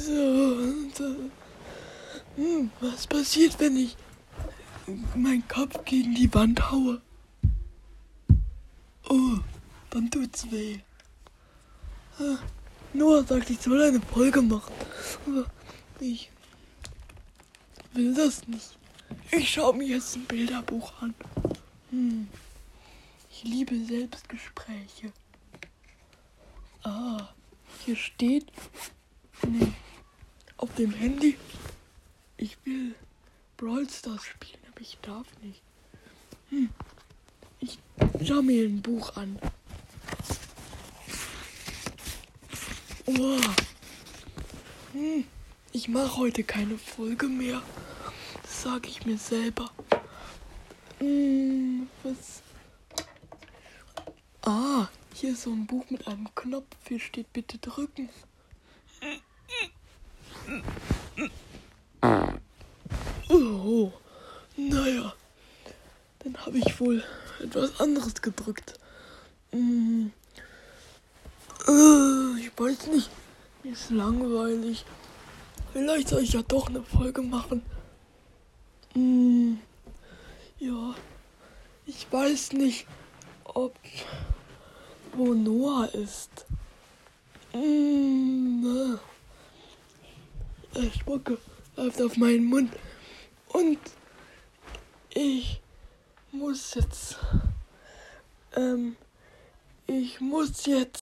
So, und, äh, hm, was passiert, wenn ich meinen Kopf gegen die Wand haue? Oh, dann tut's weh. Ah, Noah sagt, ich soll eine Folge machen. Ich will das nicht. Ich schaue mir jetzt ein Bilderbuch an. Hm. Ich liebe Selbstgespräche. Ah, hier steht nee, auf dem Handy, ich will Brawl Stars spielen, aber ich darf nicht. Hm. Ich schau mir ein Buch an. Oh. Hm. Ich mache heute keine Folge mehr. Das sage ich mir selber. Hm, was? Ah, hier ist so ein Buch mit einem Knopf. Hier steht bitte drücken. Oh, naja. Dann habe ich wohl etwas anderes gedrückt. Hm. Äh, ich weiß nicht. Mir ist langweilig. Vielleicht soll ich ja doch eine Folge machen. Hm. Ja. Ich weiß nicht, ob wo Noah ist. Äh, Spucke läuft auf meinen Mund. Und ich muss jetzt. Ähm. Ich muss jetzt